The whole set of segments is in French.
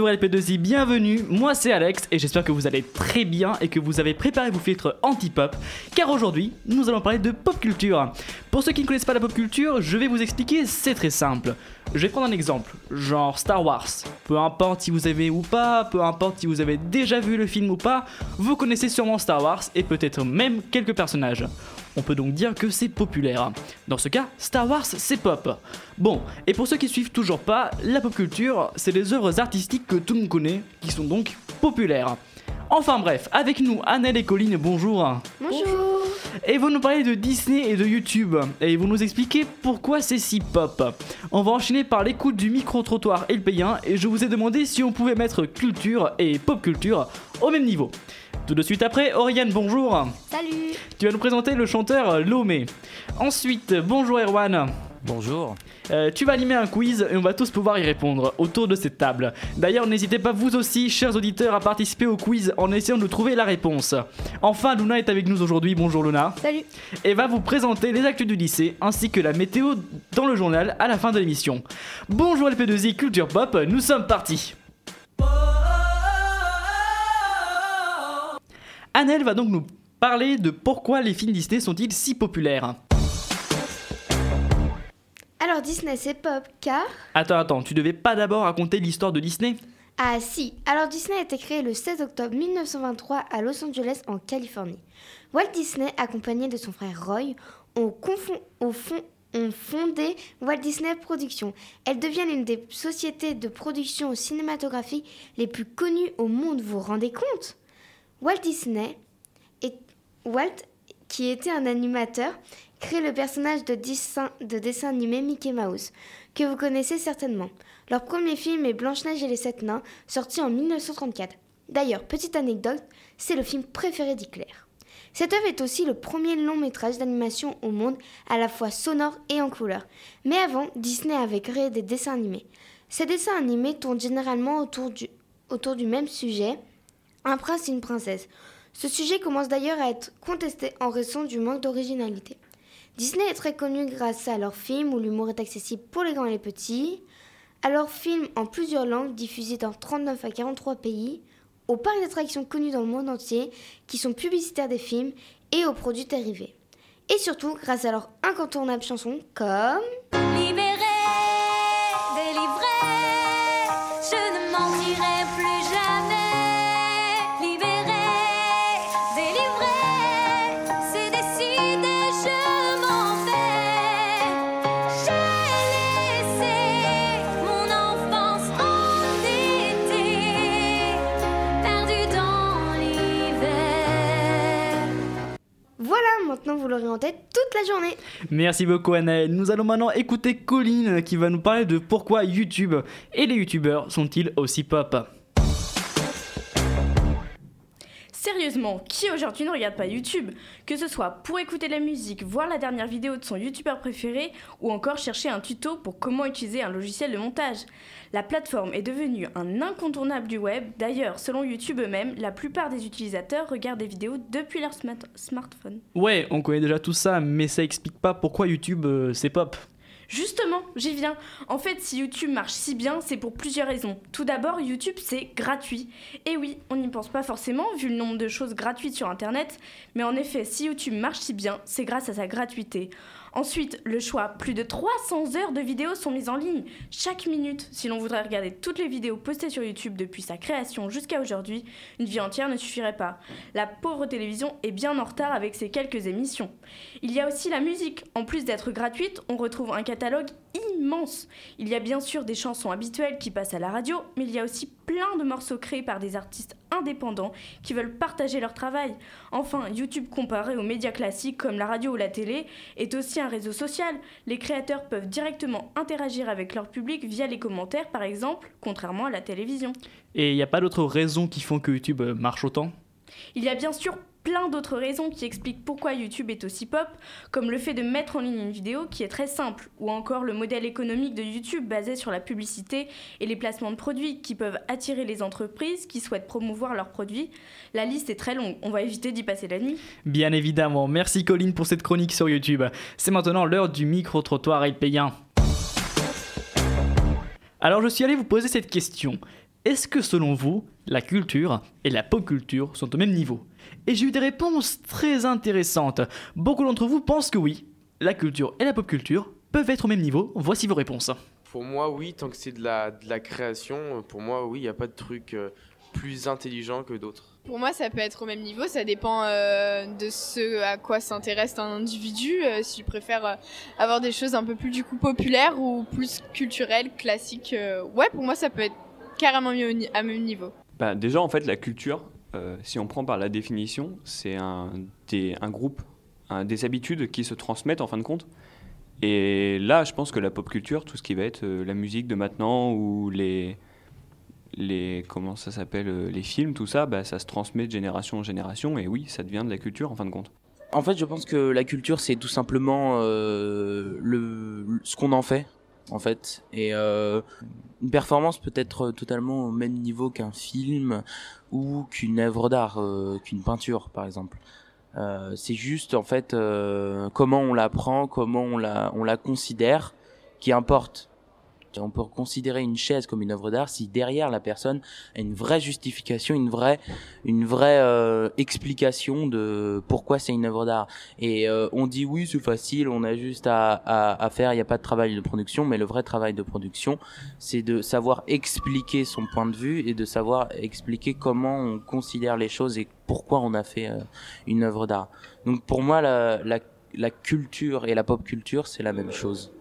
Bonjour LP2I, bienvenue, moi c'est Alex et j'espère que vous allez très bien et que vous avez préparé vos filtres anti-pop car aujourd'hui nous allons parler de pop culture. Pour ceux qui ne connaissent pas la pop culture, je vais vous expliquer, c'est très simple. Je vais prendre un exemple, genre Star Wars. Peu importe si vous avez ou pas, peu importe si vous avez déjà vu le film ou pas, vous connaissez sûrement Star Wars et peut-être même quelques personnages. On peut donc dire que c'est populaire. Dans ce cas, Star Wars, c'est pop. Bon, et pour ceux qui suivent toujours pas, la pop culture, c'est des œuvres artistiques que tout le monde connaît, qui sont donc populaires. Enfin bref, avec nous, Annelle et Colline, bonjour. Bonjour. Et ils vont nous parler de Disney et de YouTube. Et ils vont nous expliquer pourquoi c'est si pop. On va enchaîner par l'écoute du micro-trottoir et le payant. Et je vous ai demandé si on pouvait mettre culture et pop culture au même niveau. Tout de suite après, Oriane, bonjour. Salut. Tu vas nous présenter le chanteur Lomé. Ensuite, bonjour Erwan. Bonjour. Euh, tu vas animer un quiz et on va tous pouvoir y répondre autour de cette table. D'ailleurs, n'hésitez pas vous aussi, chers auditeurs, à participer au quiz en essayant de trouver la réponse. Enfin, Luna est avec nous aujourd'hui. Bonjour Luna. Salut. Et va vous présenter les actus du lycée ainsi que la météo dans le journal à la fin de l'émission. Bonjour LP2I Culture Pop, nous sommes partis. Annelle va donc nous parler de pourquoi les films Disney sont-ils si populaires. Alors Disney c'est pop car... Attends, attends, tu devais pas d'abord raconter l'histoire de Disney? Ah si, alors Disney a été créé le 16 octobre 1923 à Los Angeles en Californie. Walt Disney, accompagné de son frère Roy, ont, confon- au fond- ont fondé Walt Disney Productions. Elle devient l'une des sociétés de production cinématographique les plus connues au monde, vous vous rendez compte? Walt Disney, est, Walt, qui était un animateur, crée le personnage de dessin, de dessin animé Mickey Mouse, que vous connaissez certainement. Leur premier film est Blanche-Neige et les Sept Nains, sorti en 1934. D'ailleurs, petite anecdote, c'est le film préféré d'Hitler. Cette œuvre est aussi le premier long métrage d'animation au monde, à la fois sonore et en couleur. Mais avant, Disney avait créé des dessins animés. Ces dessins animés tournent généralement autour du même sujet, un prince et une princesse. Ce sujet commence d'ailleurs à être contesté en raison du manque d'originalité. Disney est très connu grâce à leurs films où l'humour est accessible pour les grands et les petits, à leurs films en plusieurs langues diffusés dans 39 à 43 pays, aux parcs d'attractions connus dans le monde entier qui sont publicitaires des films et aux produits dérivés. Et surtout grâce à leurs incontournables chansons comme... Libéré, je ne en tête toute la journée. Merci beaucoup Annelle. Nous allons maintenant écouter Colline qui va nous parler de pourquoi YouTube et les YouTubeurs sont-ils aussi pop. Sérieusement, qui aujourd'hui ne regarde pas YouTube Que ce soit pour écouter de la musique, voir la dernière vidéo de son youtubeur préféré ou encore chercher un tuto pour comment utiliser un logiciel de montage. La plateforme est devenue un incontournable du web. D'ailleurs, selon YouTube eux-mêmes, la plupart des utilisateurs regardent des vidéos depuis leur sma- smartphone. Ouais, on connaît déjà tout ça, mais ça explique pas pourquoi YouTube euh, c'est pop. Justement, j'y viens. En fait, si YouTube marche si bien, c'est pour plusieurs raisons. Tout d'abord, YouTube, c'est gratuit. Et oui, on n'y pense pas forcément, vu le nombre de choses gratuites sur Internet, mais en effet, si YouTube marche si bien, c'est grâce à sa gratuité. Ensuite, le choix. Plus de 300 heures de vidéos sont mises en ligne chaque minute. Si l'on voudrait regarder toutes les vidéos postées sur YouTube depuis sa création jusqu'à aujourd'hui, une vie entière ne suffirait pas. La pauvre télévision est bien en retard avec ses quelques émissions. Il y a aussi la musique. En plus d'être gratuite, on retrouve un catalogue immense. Il y a bien sûr des chansons habituelles qui passent à la radio, mais il y a aussi plein de morceaux créés par des artistes indépendants qui veulent partager leur travail. Enfin, YouTube comparé aux médias classiques comme la radio ou la télé est aussi un réseau social. Les créateurs peuvent directement interagir avec leur public via les commentaires par exemple, contrairement à la télévision. Et il n'y a pas d'autres raisons qui font que YouTube marche autant? Il y a bien sûr plein d'autres raisons qui expliquent pourquoi YouTube est aussi pop, comme le fait de mettre en ligne une vidéo qui est très simple, ou encore le modèle économique de YouTube basé sur la publicité et les placements de produits qui peuvent attirer les entreprises qui souhaitent promouvoir leurs produits. La liste est très longue, on va éviter d'y passer la nuit. Bien évidemment, merci Colline pour cette chronique sur YouTube. C'est maintenant l'heure du micro-trottoir et payant. Alors je suis allé vous poser cette question. Est-ce que selon vous, la culture et la pop culture sont au même niveau? Et j'ai eu des réponses très intéressantes. Beaucoup d'entre vous pensent que oui, la culture et la pop culture peuvent être au même niveau. Voici vos réponses. Pour moi, oui, tant que c'est de la, de la création, pour moi, oui, il n'y a pas de truc euh, plus intelligent que d'autres. Pour moi, ça peut être au même niveau, ça dépend euh, de ce à quoi s'intéresse un individu. euh, S'il préfère euh, avoir des choses un peu plus du coup populaires ou plus culturelles, classiques. euh, ouais, pour moi, ça peut être carrément mis au ni- à même niveau. Bah, déjà, en fait, la culture, euh, si on prend par la définition, c'est un, des- un groupe, un- des habitudes qui se transmettent en fin de compte. Et là, je pense que la pop culture, tout ce qui va être euh, la musique de maintenant ou les, les comment ça s'appelle, euh, les films, tout ça, bah, ça se transmet de génération en génération. Et oui, ça devient de la culture en fin de compte. En fait, je pense que la culture, c'est tout simplement euh, le, ce qu'on en fait, en fait. Et euh, une performance peut être totalement au même niveau qu'un film ou qu'une œuvre d'art, euh, qu'une peinture, par exemple. Euh, c'est juste, en fait, comment on la prend, comment on la considère, qui importe. On peut considérer une chaise comme une œuvre d'art si derrière la personne a une vraie justification, une vraie, une vraie euh, explication de pourquoi c'est une œuvre d'art. Et euh, on dit oui, c'est facile, on a juste à, à, à faire, il n'y a pas de travail de production, mais le vrai travail de production, c'est de savoir expliquer son point de vue et de savoir expliquer comment on considère les choses et pourquoi on a fait euh, une œuvre d'art. Donc pour moi, la, la, la culture et la pop culture, c'est la même chose.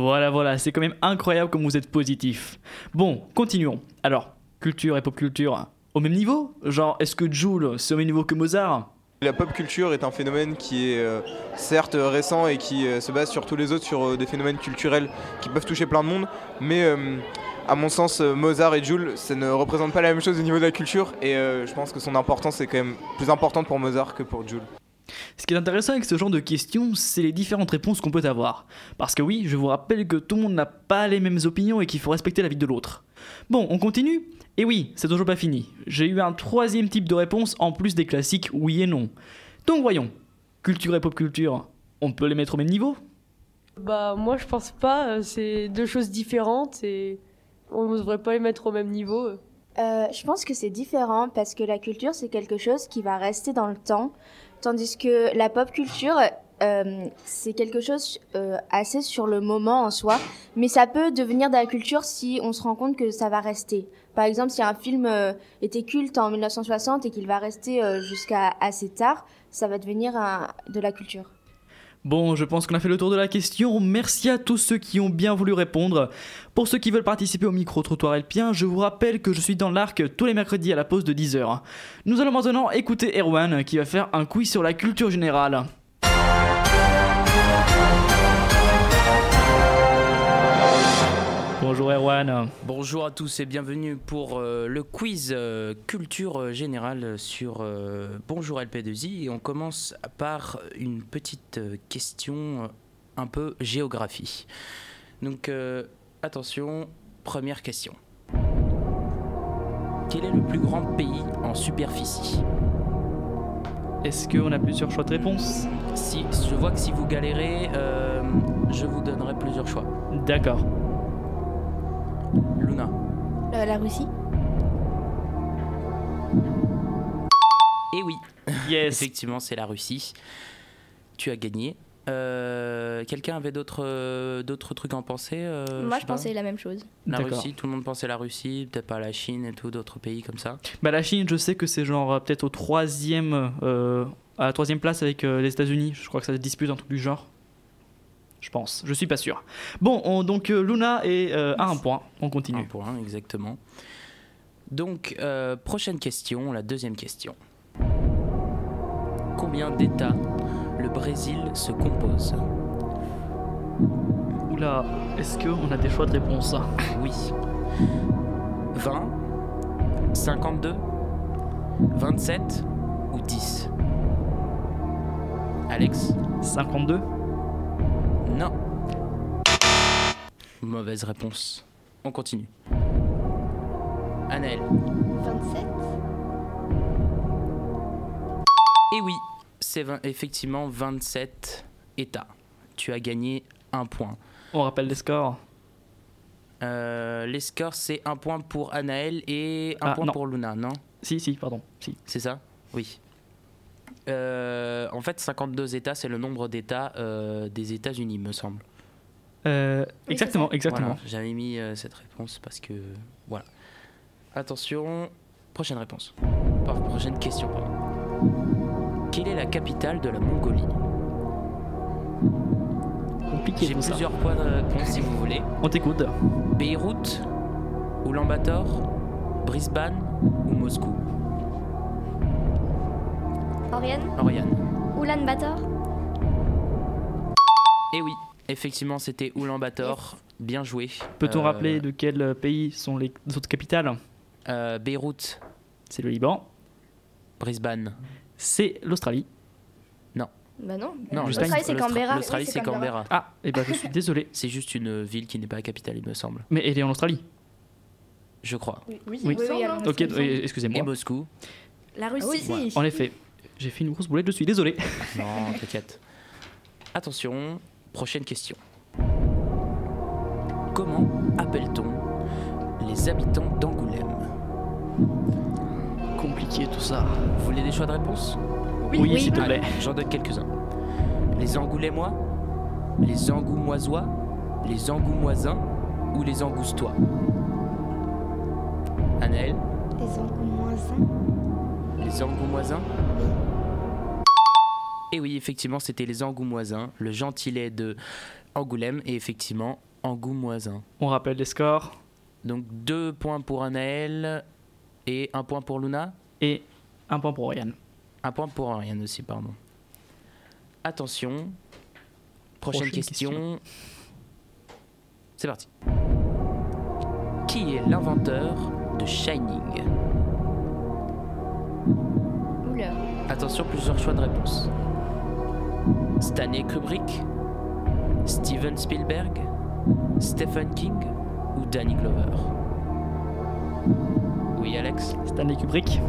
Voilà, voilà, c'est quand même incroyable comme vous êtes positif. Bon, continuons. Alors, culture et pop culture, au même niveau? Genre, est-ce que Joule, c'est au même niveau que Mozart? La pop culture est un phénomène qui est euh, certes récent et qui euh, se base sur tous les autres sur euh, des phénomènes culturels qui peuvent toucher plein de monde, mais euh, à mon sens, euh, Mozart et Joule, ça ne représente pas la même chose au niveau de la culture et euh, je pense que son importance est quand même plus importante pour Mozart que pour Joule. Ce qui est intéressant avec ce genre de questions, c'est les différentes réponses qu'on peut avoir. Parce que oui, je vous rappelle que tout le monde n'a pas les mêmes opinions et qu'il faut respecter l'avis de l'autre. Bon, on continue? Et oui, c'est toujours pas fini. J'ai eu un troisième type de réponse en plus des classiques oui et non. Donc voyons, culture et pop culture, on peut les mettre au même niveau? Bah moi je pense pas, euh, c'est deux choses différentes et on ne devrait pas les mettre au même niveau. Euh, je pense que c'est différent parce que la culture, c'est quelque chose qui va rester dans le temps, tandis que la pop culture, euh, c'est quelque chose euh, assez sur le moment en soi, mais ça peut devenir de la culture si on se rend compte que ça va rester. Par exemple, si un film était culte en 1960 et qu'il va rester jusqu'à assez tard, ça va devenir de la culture. Bon, je pense qu'on a fait le tour de la question. Merci à tous ceux qui ont bien voulu répondre. Pour ceux qui veulent participer au micro-trottoir Elpien, je vous rappelle que je suis dans l'arc tous les mercredis à la pause de 10h. Nous allons maintenant écouter Erwan qui va faire un quiz sur la culture générale. Bonjour Erwan. Bonjour à tous et bienvenue pour euh, le quiz euh, culture euh, générale sur euh, Bonjour LP2I et on commence par une petite question un peu géographie. Donc attention, première question. Quel est le plus grand pays en superficie? Est-ce qu'on a plusieurs choix de réponse? Si je vois que si vous galérez, je vous donnerai plusieurs choix. D'accord. Luna. Euh, la Russie Et oui, Yes. effectivement, c'est la Russie. Tu as gagné. Euh, Quelqu'un avait d'autres euh, d'autres trucs à en penser euh, Moi, je pas. pensais la même chose. La. Russie, tout le monde pensait la Russie, peut-être pas la Chine et tout, d'autres pays comme ça. Bah la Chine, je sais que c'est genre peut-être au troisième, euh, à la troisième place avec euh, les États-Unis. Je crois que ça se dispute un truc du genre. Je pense. Je suis pas sûr. Bon, on- donc euh, Luna est euh, à un point. On Un continue. point, exactement. Donc, euh, prochaine question, la deuxième question. Combien d'États le Brésil se compose? Oula, est-ce qu'on a des choix de réponse Oui. 20, 52, 27 ou 10 Alex? 52 Mauvaise réponse. On continue. Annelle 27 Et oui, c'est effectivement 27 États. Tu as gagné un point. On rappelle les scores. Euh, les scores, c'est un point pour Anaël et un Ah, point non. pour Luna, non? Si, si, pardon. Si. C'est ça? Oui. Euh, en fait, 52 États, c'est le nombre d'États euh, des États-Unis, me semble. Euh, exactement, exactement. Voilà, J'avais mis euh, cette réponse parce que. Voilà. Attention, prochaine réponse. Enfin, prochaine question, pardon. Quelle est la capitale de la Mongolie? Compliqué J'ai ça. plusieurs points de réponse si vous voulez. On t'écoute. Beyrouth, Ulaanbaatar, Brisbane ou Moscou? Oriane Oriane. Ulan Bator Et oui, effectivement, c'était Ulaanbaatar. Bien joué. Peut-on Euh, rappeler de quel pays sont les autres capitales? Euh, Beyrouth, C'est le Liban. Brisbane. C'est l'Australie. Bah non. Non, L'Australie, c'est Canberra. L'Australie, Oui, c'est Canberra. Ah, et ben je suis désolé. C'est juste une ville qui n'est pas la capitale, il me semble. Mais elle est en Australie. Je crois. Oui, Oui. semble, hein. Ok, oui, Et excusez-moi. Moscou La Russie. Oui, si. En effet, j'ai fait une grosse boulette, je suis désolé. Non, t'inquiète. Attention, prochaine question. Comment appelle-t-on les habitants d'Angoulême? Compliqué tout ça. Vous voulez des choix de réponse? Oui, s'il te plaît. J'en donne quelques-uns. Les Angoulémois, les Angoumoisois, les Angoumoisins ou les Angoustois? Anaël, Les Angoumoisins. les Angoumoisins? Et oui, effectivement, c'était les Angoumoisins, le gentilé de Angoulême et effectivement Angoumoisins. On rappelle les scores Donc deux points pour Anaël et un point pour Luna et un point pour Oriane. Un point pour Ariane aussi, pardon. Attention. Prochaine, Prochaine question. question. C'est parti. Qui est l'inventeur de Shining? Oula. Attention, plusieurs choix de réponse. Stanley Kubrick, Steven Spielberg, Stephen King ou Danny Glover? Oui, Alex? Stanley Kubrick.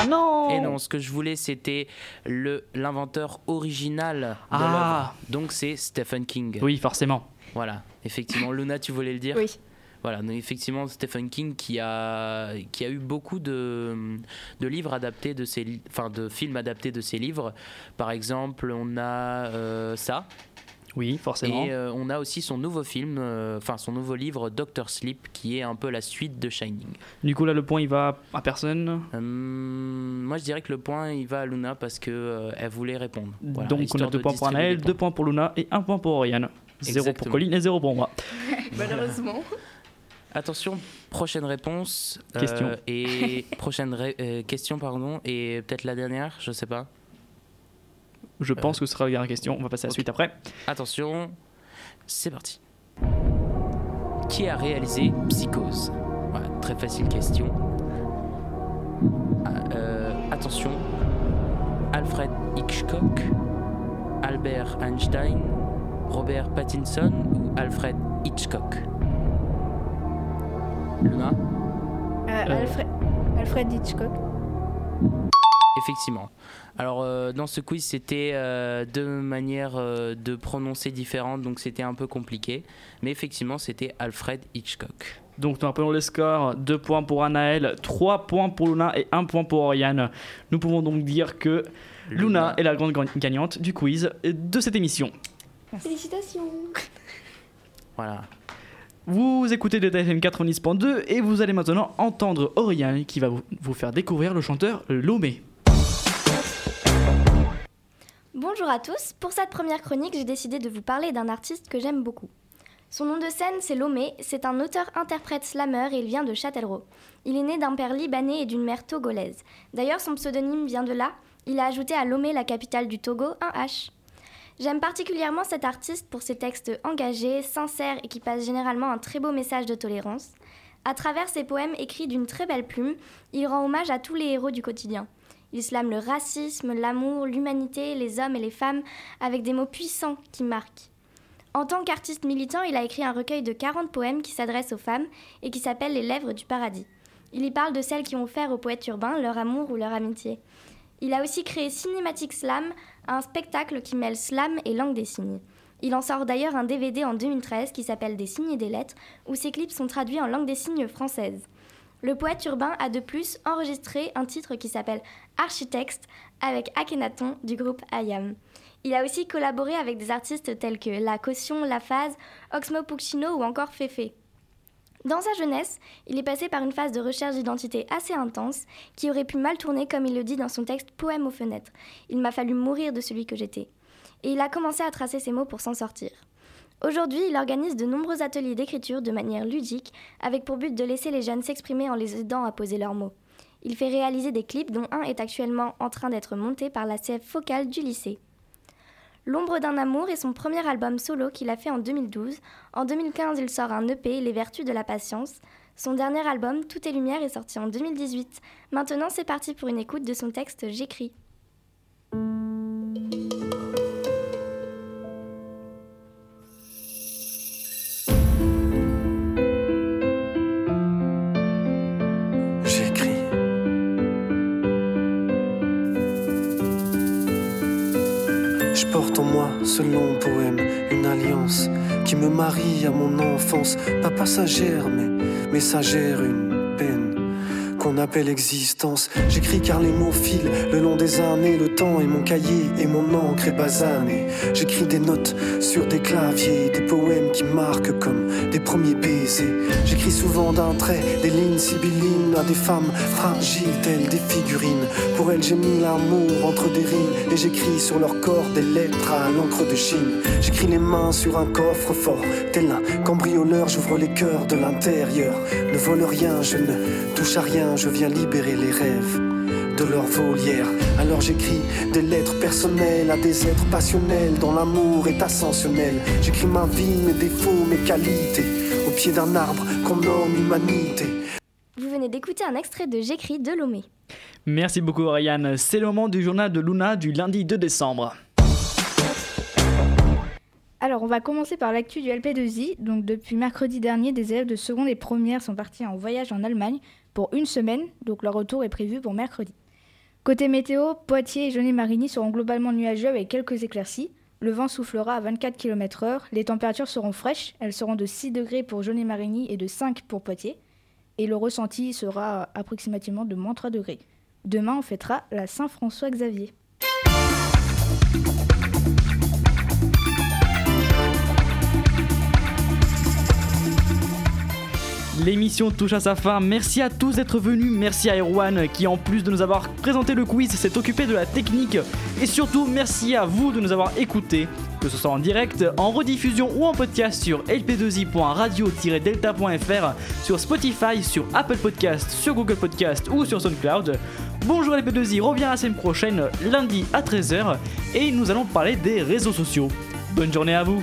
Ah non Et non, ce que je voulais, c'était le l'inventeur original de Ah. l'œuvre. Donc c'est Stephen King. Oui, forcément. Voilà, effectivement. Luna, tu voulais le dire? Oui. Voilà, donc effectivement, Stephen King qui a, qui a eu beaucoup de, de livres adaptés de ses, enfin de films adaptés de ses livres. Par exemple, on a euh, ça. Oui, forcément. Et euh, on a aussi son nouveau film, euh, enfin son nouveau livre Doctor Sleep, qui est un peu la suite de Shining. Du coup, là, le point, il va à personne? Hum, moi, je dirais que le point, il va à Luna parce que euh, elle voulait répondre. Voilà, Donc, on a deux de points pour les deux points pour Luna et un point pour Oriane. Zéro pour. Colline et zéro pour moi. Malheureusement. Attention, prochaine réponse. euh, Question. et prochaine ré- euh, question, pardon. Et peut-être la dernière, je sais pas. Je pense que ce sera la dernière question. On va passer à la suite après. Attention, c'est parti. Qui a réalisé Psychose? Voilà, très facile question. Ah, euh, attention, Alfred Hitchcock, Albert Einstein, Robert Pattinson ou Alfred Hitchcock? Luna Euh, Alfred, Alfred Hitchcock. Effectivement. Alors euh, dans ce quiz, c'était euh, deux manières euh, de prononcer différentes, donc c'était un peu compliqué. Mais effectivement, c'était Alfred Hitchcock. Donc, nous rappelons les scores 2 points pour Anaël, 3 points pour Luna et 1 point pour Oriane. Nous pouvons donc dire que Luna, est la grande gagnante du quiz de cette émission. Félicitations. Voilà. Vous écoutez DTFM 90.2 et vous allez maintenant entendre Oriane qui va vous, vous faire découvrir le chanteur Lomé. Bonjour à tous. Pour cette première chronique, j'ai décidé de vous parler d'un artiste que j'aime beaucoup. Son nom de scène, c'est Lomé. C'est un auteur-interprète slammer et il vient de Châtellerault. Il est né d'un père libanais et d'une mère togolaise. D'ailleurs, son pseudonyme vient de là. Il a ajouté à Lomé, la capitale du Togo, un H. J'aime particulièrement cet artiste pour ses textes engagés, sincères et qui passent généralement un très beau message de tolérance. À travers ses poèmes écrits d'une très belle plume, il rend hommage à tous les héros du quotidien. Il slame le racisme, l'amour, l'humanité, les hommes et les femmes avec des mots puissants qui marquent. En tant qu'artiste militant, il a écrit un recueil de 40 poèmes qui s'adressent aux femmes et qui s'appelle Les Lèvres du Paradis. Il y parle de celles qui ont offert aux poètes urbains leur amour ou leur amitié. Il a aussi créé Cinématique Slam, un spectacle qui mêle slam et langue des signes. Il en sort d'ailleurs un DVD en 2013 qui s'appelle Des signes et des lettres, où ses clips sont traduits en langue des signes française. Le poète urbain a de plus enregistré un titre qui s'appelle Architecte avec Akhenaton du groupe Ayam. Il a aussi collaboré avec des artistes tels que La Caution, La Phase, Oxmo Puccino ou encore Fefe. Dans sa jeunesse, il est passé par une phase de recherche d'identité assez intense qui aurait pu mal tourner comme il le dit dans son texte Poème aux fenêtres. Il m'a fallu mourir de celui que j'étais. Et il a commencé à tracer ses mots pour s'en sortir. Aujourd'hui, il organise de nombreux ateliers d'écriture de manière ludique, avec pour but de laisser les jeunes s'exprimer en les aidant à poser leurs mots. Il fait réaliser des clips dont un est actuellement en train d'être monté par la CF Focale du lycée. L'ombre d'un amour est son premier album solo qu'il a fait en 2012. En 2015, il sort un EP, Les Vertus de la Patience. Son dernier album, Tout est Lumière, est sorti en 2018. Maintenant, c'est parti pour une écoute de son texte J'écris. J'écris. Je porte en moi ce long poème, une alliance qui me marie à mon enfance, pas passagère mais messagère, une peine qu'on appelle existence. J'écris car les mots filent le long des années, le temps est mon cahier et mon encre est basanée. J'écris des notes sur des claviers, des poèmes qui marquent comme des premiers baisers. J'écris souvent d'un trait des lignes sibyllines à des femmes fragiles telles des figurines. Pour elles j'ai mis l'amour entre des rimes et j'écris sur leur corps des lettres à l'encre de Chine. J'écris les mains sur un coffre fort, tel un cambrioleur, j'ouvre les cœurs de l'intérieur. Ne vole rien, je ne touche à rien, je viens libérer les rêves de leur volière. Alors j'écris des lettres personnelles à des êtres passionnels dont l'amour est ascensionnel. J'écris ma vie, mes défauts, mes qualités, au pied d'un arbre qu'on nomme humanité. Vous venez d'écouter un extrait de J'écris de Lomé. Merci beaucoup Oriane. C'est le moment du journal de Luna du lundi 2 décembre. Alors, on va commencer par l'actu du LP2I. Donc, depuis mercredi dernier, des élèves de seconde et première sont partis en voyage en Allemagne pour une semaine. Donc, leur retour est prévu pour mercredi. Côté météo, Poitiers et Jeunet-Marigny seront globalement nuageux avec quelques éclaircies. Le vent soufflera à 24 km/h. Les températures seront fraîches. Elles seront de 6 degrés pour Jeunet-Marigny et de 5 pour Poitiers. Et le ressenti sera approximativement de moins 3 degrés. Demain, on fêtera la Saint-François-Xavier. L'émission touche à sa fin. Merci à tous d'être venus. Merci à Erwan qui, en plus de nous avoir présenté le quiz, s'est occupé de la technique. Et surtout, merci à vous de nous avoir écoutés, que ce soit en direct, en rediffusion ou en podcast sur lp2i.radio-delta.fr, sur Spotify, sur Apple Podcast, sur Google Podcast ou sur SoundCloud. Bonjour LP2i revient la semaine prochaine, lundi à 13h, et nous allons parler des réseaux sociaux. Bonne journée à vous